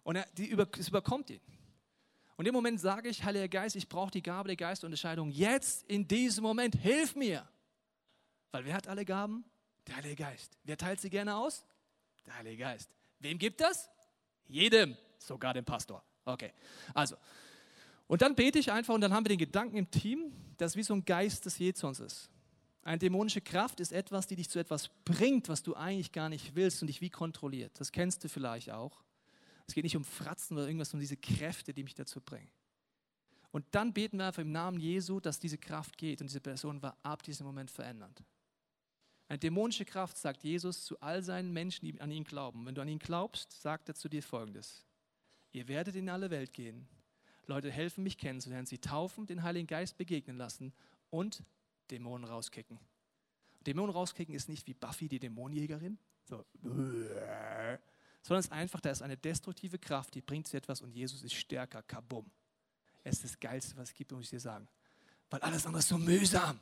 Und er, die über, es überkommt ihn. Und im Moment sage ich, Heiliger Geist, ich brauche die Gabe der Geistunterscheidung jetzt, in diesem Moment, hilf mir. Weil wer hat alle Gaben? Der Heilige Geist. Wer teilt sie gerne aus? Der Heilige Geist. Wem gibt das? Jedem, sogar dem Pastor. Okay, also. Und dann bete ich einfach und dann haben wir den Gedanken im Team, dass wie so ein Geist des Jezorns ist. Eine dämonische Kraft ist etwas, die dich zu etwas bringt, was du eigentlich gar nicht willst und dich wie kontrolliert. Das kennst du vielleicht auch. Es geht nicht um Fratzen oder irgendwas, sondern diese Kräfte, die mich dazu bringen. Und dann beten wir einfach im Namen Jesu, dass diese Kraft geht und diese Person war ab diesem Moment verändert. Eine dämonische Kraft sagt Jesus zu all seinen Menschen, die an ihn glauben. Wenn du an ihn glaubst, sagt er zu dir folgendes. Ihr werdet in alle Welt gehen. Leute helfen mich kennenzulernen, sie taufen, den Heiligen Geist begegnen lassen und Dämonen rauskicken. Dämonen rauskicken ist nicht wie Buffy, die Dämonenjägerin, so, sondern es ist einfach, da ist eine destruktive Kraft, die bringt zu etwas und Jesus ist stärker, kabum. Es ist das Geilste, was es gibt, muss ich dir sagen. Weil alles andere ist so mühsam.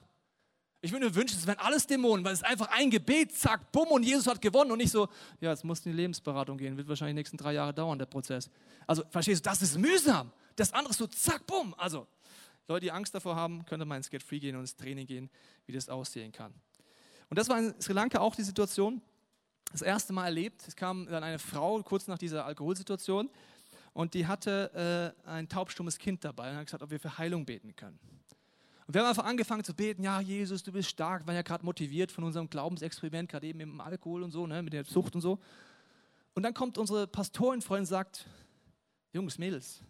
Ich würde mir wünschen, es wären alles Dämonen, weil es ist einfach ein Gebet, zack, bumm, und Jesus hat gewonnen und nicht so, ja, musst du in die Lebensberatung gehen, wird wahrscheinlich die nächsten drei Jahre dauern, der Prozess. Also, verstehst du, das ist mühsam. Das andere ist so, zack, bumm. Also, Leute, die Angst davor haben, können mal ins Get Free gehen und ins Training gehen, wie das aussehen kann. Und das war in Sri Lanka auch die Situation, das erste Mal erlebt. Es kam dann eine Frau kurz nach dieser Alkoholsituation und die hatte äh, ein taubstummes Kind dabei und hat gesagt, ob wir für Heilung beten können. Und wir haben einfach angefangen zu beten, ja, Jesus, du bist stark, wir waren ja gerade motiviert von unserem Glaubensexperiment, gerade eben mit dem Alkohol und so, ne, mit der Sucht und so. Und dann kommt unsere Pastorenfreundin und sagt, Jungs, Mädels,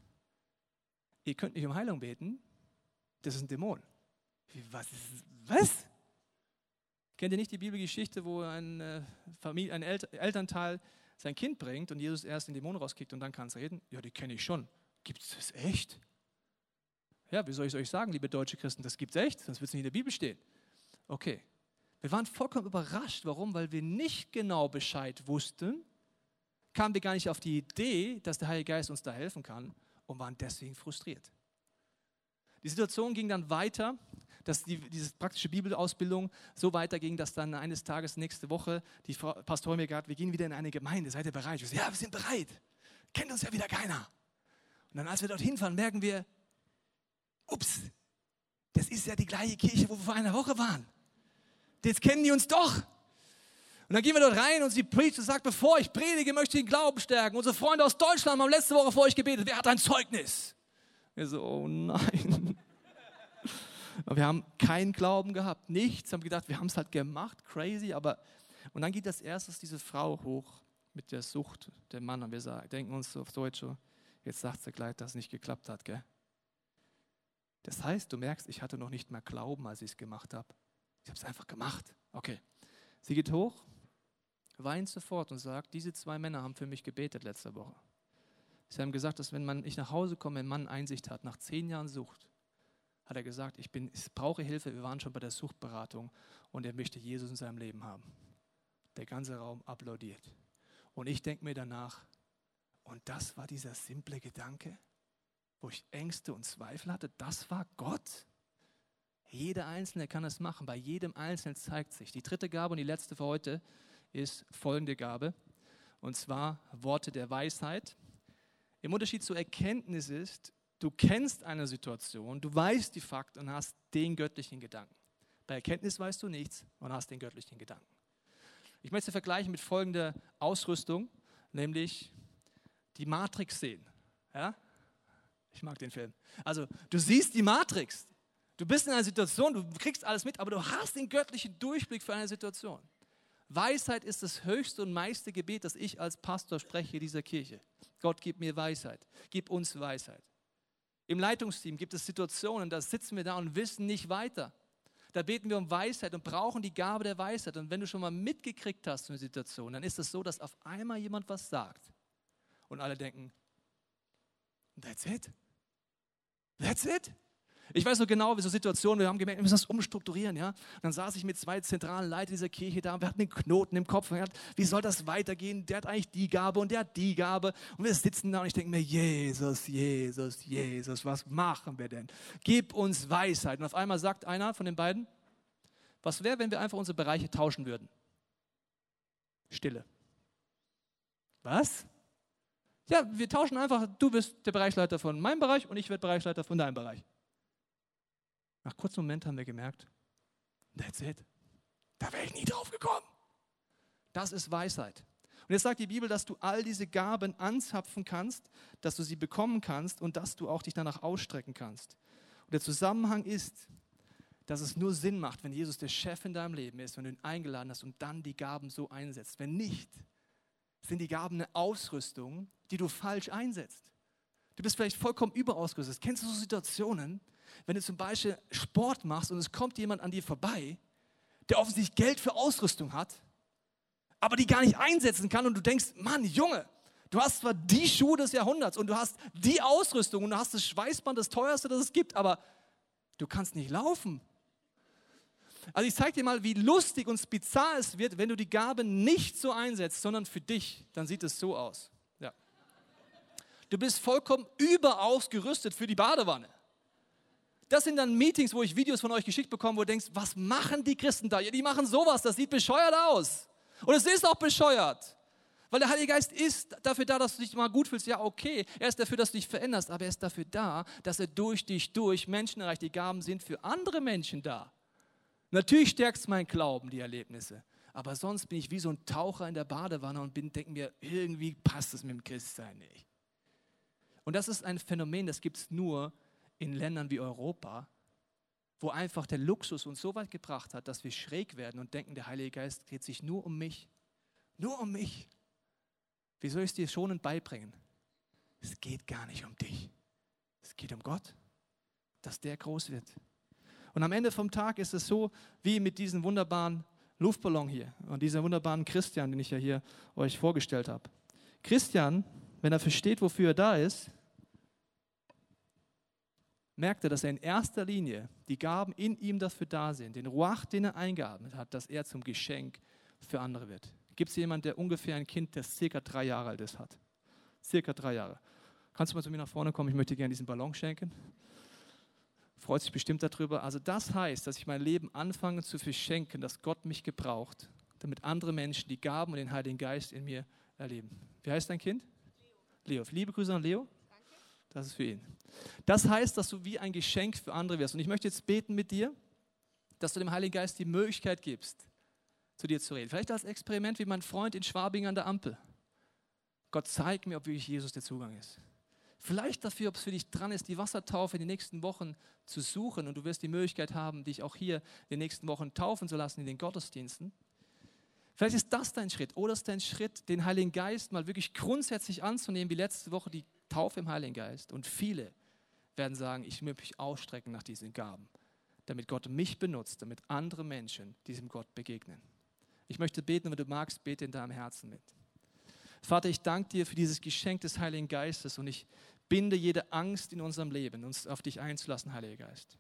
ihr könnt nicht um Heilung beten, das ist ein Dämon. Was? Ist, was? Kennt ihr nicht die Bibelgeschichte, wo ein, äh, Familie, ein Elternteil sein Kind bringt und Jesus erst den Dämon rauskickt und dann kann es reden, ja, die kenne ich schon. Gibt es das echt? Ja, wie soll ich es euch sagen, liebe deutsche Christen, das gibt es echt, sonst wird es nicht in der Bibel stehen. Okay. Wir waren vollkommen überrascht. Warum? Weil wir nicht genau Bescheid wussten, kamen wir gar nicht auf die Idee, dass der Heilige Geist uns da helfen kann und waren deswegen frustriert. Die Situation ging dann weiter, dass die, diese praktische Bibelausbildung so weiterging, dass dann eines Tages nächste Woche die Frau, Pastorin mir gesagt wir gehen wieder in eine Gemeinde, seid ihr bereit? Ich so, ja, wir sind bereit. Kennt uns ja wieder keiner. Und dann, als wir dorthin fahren, merken wir, ups, das ist ja die gleiche Kirche, wo wir vor einer Woche waren. Jetzt kennen die uns doch. Und dann gehen wir dort rein und sie predigt und sagt, bevor ich predige, möchte ich den Glauben stärken. Unsere Freunde aus Deutschland haben letzte Woche vor euch gebetet. Wer hat ein Zeugnis? Wir so, oh nein. Und wir haben keinen Glauben gehabt, nichts, haben gedacht, wir haben es halt gemacht, crazy, aber und dann geht als erstes diese Frau hoch mit der Sucht, der Mann, und wir sagen, denken uns so auf Deutsch, jetzt sagt sie gleich, dass es nicht geklappt hat, gell? Das heißt, du merkst, ich hatte noch nicht mehr Glauben, als ich es gemacht habe. Ich habe es einfach gemacht. Okay. Sie geht hoch, weint sofort und sagt, diese zwei Männer haben für mich gebetet letzte Woche. Sie haben gesagt, dass wenn man, ich nach Hause komme, ein Mann Einsicht hat, nach zehn Jahren Sucht, hat er gesagt, ich, bin, ich brauche Hilfe, wir waren schon bei der Suchtberatung und er möchte Jesus in seinem Leben haben. Der ganze Raum applaudiert. Und ich denke mir danach, und das war dieser simple Gedanke, wo ich Ängste und Zweifel hatte, das war Gott. Jeder Einzelne kann es machen, bei jedem Einzelnen zeigt sich. Die dritte Gabe und die letzte für heute ist folgende Gabe, und zwar Worte der Weisheit. Im Unterschied zur Erkenntnis ist, du kennst eine Situation, du weißt die Fakten und hast den göttlichen Gedanken. Bei Erkenntnis weißt du nichts und hast den göttlichen Gedanken. Ich möchte vergleichen mit folgender Ausrüstung, nämlich die Matrix sehen. Ja? Ich mag den Film. Also, du siehst die Matrix. Du bist in einer Situation, du kriegst alles mit, aber du hast den göttlichen Durchblick für eine Situation. Weisheit ist das höchste und meiste Gebet, das ich als Pastor spreche dieser Kirche. Gott gib mir Weisheit, gib uns Weisheit. Im Leitungsteam gibt es Situationen, da sitzen wir da und wissen nicht weiter. Da beten wir um Weisheit und brauchen die Gabe der Weisheit. Und wenn du schon mal mitgekriegt hast, eine Situation, dann ist es so, dass auf einmal jemand was sagt und alle denken, that's it. That's it. Ich weiß noch genau, wie so Situationen, wir haben gemerkt, wir müssen das umstrukturieren. Ja? Und dann saß ich mit zwei zentralen Leitern dieser Kirche da und wir hatten den Knoten im Kopf. Und gedacht, wie soll das weitergehen? Der hat eigentlich die Gabe und der hat die Gabe. Und wir sitzen da und ich denke mir, Jesus, Jesus, Jesus, was machen wir denn? Gib uns Weisheit. Und auf einmal sagt einer von den beiden, was wäre, wenn wir einfach unsere Bereiche tauschen würden? Stille. Was? Ja, wir tauschen einfach, du bist der Bereichsleiter von meinem Bereich und ich werde Bereichsleiter von deinem Bereich. Nach kurzem Moment haben wir gemerkt, that's it. Da wäre ich nie drauf gekommen. Das ist Weisheit. Und jetzt sagt die Bibel, dass du all diese Gaben anzapfen kannst, dass du sie bekommen kannst und dass du auch dich danach ausstrecken kannst. Und der Zusammenhang ist, dass es nur Sinn macht, wenn Jesus der Chef in deinem Leben ist, wenn du ihn eingeladen hast und dann die Gaben so einsetzt. Wenn nicht, sind die Gaben eine Ausrüstung, die du falsch einsetzt. Du bist vielleicht vollkommen überausgerüstet. Kennst du so Situationen, wenn du zum Beispiel Sport machst und es kommt jemand an dir vorbei, der offensichtlich Geld für Ausrüstung hat, aber die gar nicht einsetzen kann und du denkst, Mann, Junge, du hast zwar die Schuhe des Jahrhunderts und du hast die Ausrüstung und du hast das Schweißband, das teuerste, das es gibt, aber du kannst nicht laufen. Also ich zeige dir mal, wie lustig und bizarr es wird, wenn du die Gabe nicht so einsetzt, sondern für dich. Dann sieht es so aus. Du bist vollkommen überaus gerüstet für die Badewanne. Das sind dann Meetings, wo ich Videos von euch geschickt bekomme, wo du denkst, was machen die Christen da? Ja, die machen sowas, das sieht bescheuert aus. Und es ist auch bescheuert. Weil der Heilige Geist ist dafür da, dass du dich mal gut fühlst. Ja, okay. Er ist dafür, dass du dich veränderst. Aber er ist dafür da, dass er durch dich durch Menschen erreicht. Die Gaben sind für andere Menschen da. Natürlich stärkt es mein Glauben, die Erlebnisse. Aber sonst bin ich wie so ein Taucher in der Badewanne und denke mir, irgendwie passt es mit dem Christsein nicht. Und das ist ein Phänomen, das gibt es nur in Ländern wie Europa, wo einfach der Luxus uns so weit gebracht hat, dass wir schräg werden und denken, der Heilige Geist dreht sich nur um mich. Nur um mich. Wie soll ich es dir schonend beibringen? Es geht gar nicht um dich. Es geht um Gott, dass der groß wird. Und am Ende vom Tag ist es so, wie mit diesen wunderbaren Luftballon hier und dieser wunderbaren Christian, den ich ja hier euch vorgestellt habe. Christian, wenn er versteht, wofür er da ist, merkt er, dass er in erster Linie die Gaben in ihm dafür da sind, den Ruach, den er eingeatmet hat, dass er zum Geschenk für andere wird. Gibt es jemanden, der ungefähr ein Kind, das circa drei Jahre alt ist, hat? Circa drei Jahre. Kannst du mal zu mir nach vorne kommen? Ich möchte gerne diesen Ballon schenken. Freut sich bestimmt darüber. Also das heißt, dass ich mein Leben anfange zu verschenken, dass Gott mich gebraucht, damit andere Menschen die Gaben und den Heiligen Geist in mir erleben. Wie heißt dein Kind? Leo. Leo. Liebe Grüße an Leo. Das ist für ihn. Das heißt, dass du wie ein Geschenk für andere wirst. Und ich möchte jetzt beten mit dir, dass du dem Heiligen Geist die Möglichkeit gibst, zu dir zu reden. Vielleicht als Experiment wie mein Freund in Schwabing an der Ampel. Gott zeigt mir, ob wirklich Jesus der Zugang ist. Vielleicht dafür, ob es für dich dran ist, die Wassertaufe in den nächsten Wochen zu suchen und du wirst die Möglichkeit haben, dich auch hier in den nächsten Wochen taufen zu lassen in den Gottesdiensten. Vielleicht ist das dein Schritt oder ist dein Schritt, den Heiligen Geist mal wirklich grundsätzlich anzunehmen, wie letzte Woche die Taufe im Heiligen Geist. Und viele werden sagen, ich möchte mich ausstrecken nach diesen Gaben, damit Gott mich benutzt, damit andere Menschen diesem Gott begegnen. Ich möchte beten, wenn du magst, bete in deinem Herzen mit. Vater, ich danke dir für dieses Geschenk des Heiligen Geistes und ich binde jede Angst in unserem Leben, uns auf dich einzulassen, Heiliger Geist.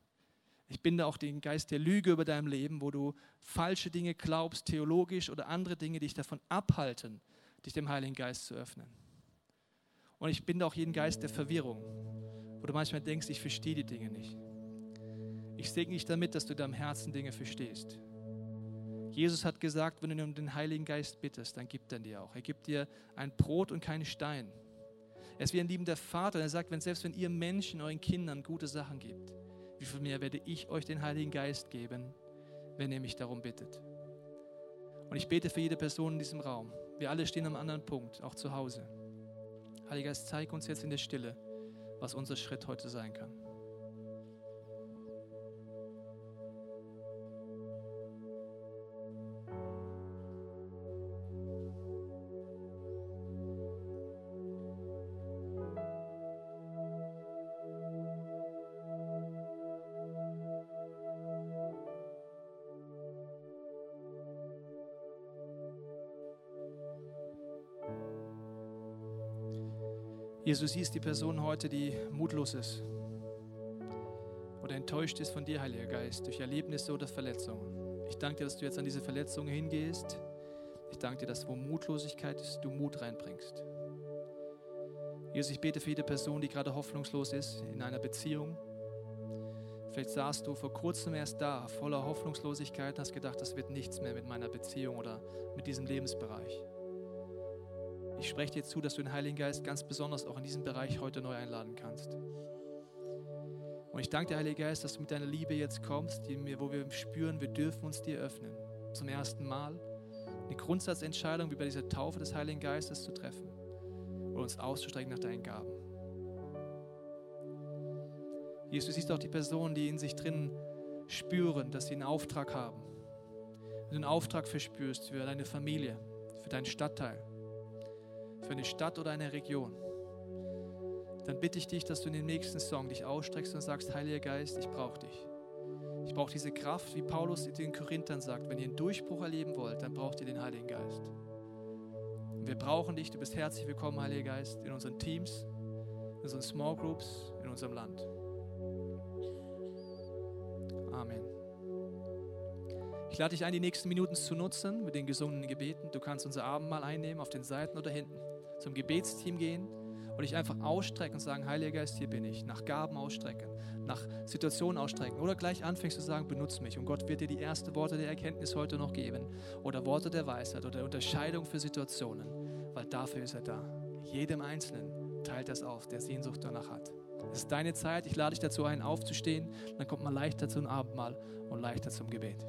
Ich binde auch den Geist der Lüge über deinem Leben, wo du falsche Dinge glaubst, theologisch oder andere Dinge, die dich davon abhalten, dich dem Heiligen Geist zu öffnen. Und ich binde auch jeden Geist der Verwirrung, wo du manchmal denkst, ich verstehe die Dinge nicht. Ich segne dich damit, dass du in deinem Herzen Dinge verstehst. Jesus hat gesagt, wenn du um den Heiligen Geist bittest, dann gibt er dir auch. Er gibt dir ein Brot und keinen Stein. Er ist wie ein liebender Vater. Er sagt, wenn, selbst wenn ihr Menschen euren Kindern gute Sachen gebt, wie viel mehr werde ich euch den Heiligen Geist geben, wenn ihr mich darum bittet. Und ich bete für jede Person in diesem Raum. Wir alle stehen am anderen Punkt, auch zu Hause. Heiliger Geist, zeig uns jetzt in der Stille, was unser Schritt heute sein kann. Jesus, siehst die Person heute, die mutlos ist oder enttäuscht ist von dir, Heiliger Geist, durch Erlebnisse oder Verletzungen. Ich danke dir, dass du jetzt an diese Verletzungen hingehst. Ich danke dir, dass wo Mutlosigkeit ist, du Mut reinbringst. Jesus, ich bete für jede Person, die gerade hoffnungslos ist in einer Beziehung. Vielleicht saßt du vor kurzem erst da, voller Hoffnungslosigkeit und hast gedacht, das wird nichts mehr mit meiner Beziehung oder mit diesem Lebensbereich. Ich spreche dir zu, dass du den Heiligen Geist ganz besonders auch in diesem Bereich heute neu einladen kannst. Und ich danke dir, Heiliger Geist, dass du mit deiner Liebe jetzt kommst, die, wo wir spüren, wir dürfen uns dir öffnen. Zum ersten Mal eine Grundsatzentscheidung wie bei dieser Taufe des Heiligen Geistes zu treffen und uns auszustrecken nach deinen Gaben. Jesus, du siehst auch die Personen, die in sich drin spüren, dass sie einen Auftrag haben. Wenn du einen Auftrag verspürst für deine Familie, für deinen Stadtteil, für eine Stadt oder eine Region, dann bitte ich dich, dass du in dem nächsten Song dich ausstreckst und sagst, Heiliger Geist, ich brauche dich. Ich brauche diese Kraft, wie Paulus den Korinthern sagt, wenn ihr einen Durchbruch erleben wollt, dann braucht ihr den Heiligen Geist. Und wir brauchen dich, du bist herzlich willkommen, Heiliger Geist, in unseren Teams, in unseren Small Groups, in unserem Land. Amen. Ich lade dich ein, die nächsten Minuten zu nutzen mit den gesungenen Gebeten. Du kannst unser Abendmahl einnehmen auf den Seiten oder hinten zum Gebetsteam gehen und dich einfach ausstrecken und sagen, Heiliger Geist, hier bin ich. Nach Gaben ausstrecken, nach Situationen ausstrecken. Oder gleich anfängst zu sagen, benutze mich. Und Gott wird dir die ersten Worte der Erkenntnis heute noch geben. Oder Worte der Weisheit oder der Unterscheidung für Situationen. Weil dafür ist er da. Jedem Einzelnen teilt das auf, der Sehnsucht danach hat. Es ist deine Zeit. Ich lade dich dazu ein, aufzustehen. Dann kommt man leichter zum Abendmahl und leichter zum Gebet.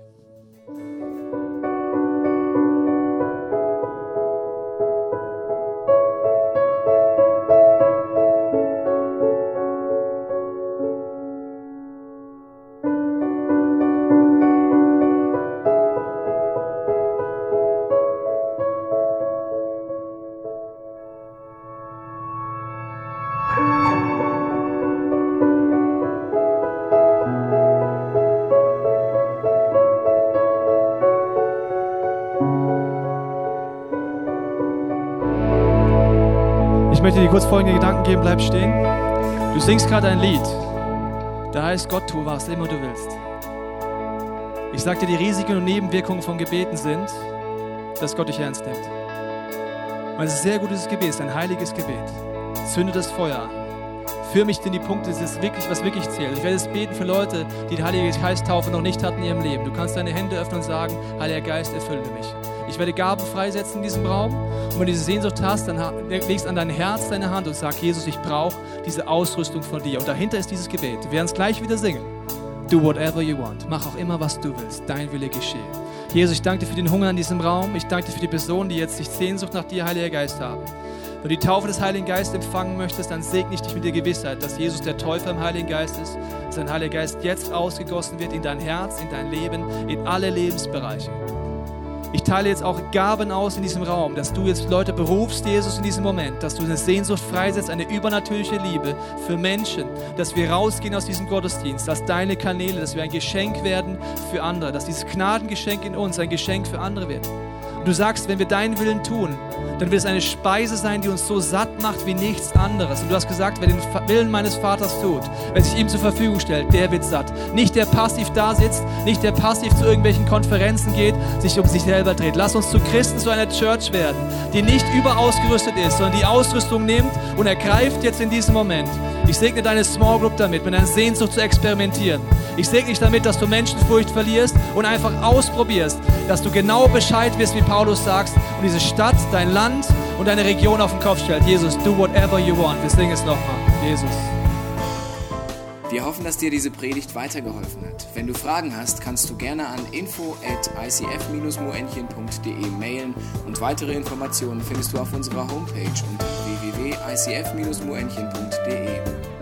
Dir kurz folgende Gedanken geben, bleib stehen. Du singst gerade ein Lied. Da heißt Gott, tu was immer du willst. Ich sag dir, die Risiken und Nebenwirkungen von Gebeten sind, dass Gott dich ernst nimmt. Und es ist ein sehr gutes Gebet, ist ein heiliges Gebet. Zünde das Feuer. Führ mich in die Punkte, das ist wirklich, was wirklich zählt. Ich werde es beten für Leute, die die Heilige Geisttaufe noch nicht hatten in ihrem Leben. Du kannst deine Hände öffnen und sagen, Heiliger Geist, erfülle mich. Ich werde Gaben freisetzen in diesem Raum. Und wenn du diese Sehnsucht hast, dann legst an dein Herz deine Hand und sag, Jesus, ich brauche diese Ausrüstung von dir. Und dahinter ist dieses Gebet. Wir werden es gleich wieder singen. Do whatever you want. Mach auch immer, was du willst. Dein Wille geschehe. Jesus, ich danke dir für den Hunger in diesem Raum. Ich danke dir für die Personen, die jetzt sich Sehnsucht nach dir, Heiliger Geist, haben. Wenn du die Taufe des Heiligen Geistes empfangen möchtest, dann segne ich dich mit der Gewissheit, dass Jesus der Täufer im Heiligen Geist ist, dass sein Heiliger Geist jetzt ausgegossen wird in dein Herz, in dein Leben, in alle Lebensbereiche. Ich teile jetzt auch Gaben aus in diesem Raum, dass du jetzt Leute berufst, Jesus, in diesem Moment, dass du eine Sehnsucht freisetzt, eine übernatürliche Liebe für Menschen, dass wir rausgehen aus diesem Gottesdienst, dass deine Kanäle, dass wir ein Geschenk werden für andere, dass dieses Gnadengeschenk in uns ein Geschenk für andere wird. Und du sagst, wenn wir deinen Willen tun, dann wird es eine Speise sein, die uns so satt macht wie nichts anderes. Und du hast gesagt, wer den Willen meines Vaters tut, wer sich ihm zur Verfügung stellt, der wird satt. Nicht der passiv da sitzt, nicht der passiv zu irgendwelchen Konferenzen geht, sich um sich selber dreht. Lass uns zu Christen zu einer Church werden, die nicht überausgerüstet ist, sondern die Ausrüstung nimmt und ergreift jetzt in diesem Moment. Ich segne deine Small Group damit, mit deiner Sehnsucht zu experimentieren. Ich segne dich damit, dass du Menschenfurcht verlierst und einfach ausprobierst, dass du genau Bescheid wirst, wie Paulus sagst, und diese Stadt, dein Land und deine Region auf den Kopf stellt. Jesus, do whatever you want. Wir singen es nochmal. Jesus. Wir hoffen, dass dir diese Predigt weitergeholfen hat. Wenn du Fragen hast, kannst du gerne an info at icf-moenchen.de mailen und weitere Informationen findest du auf unserer Homepage unter www.icf-moenchen.de.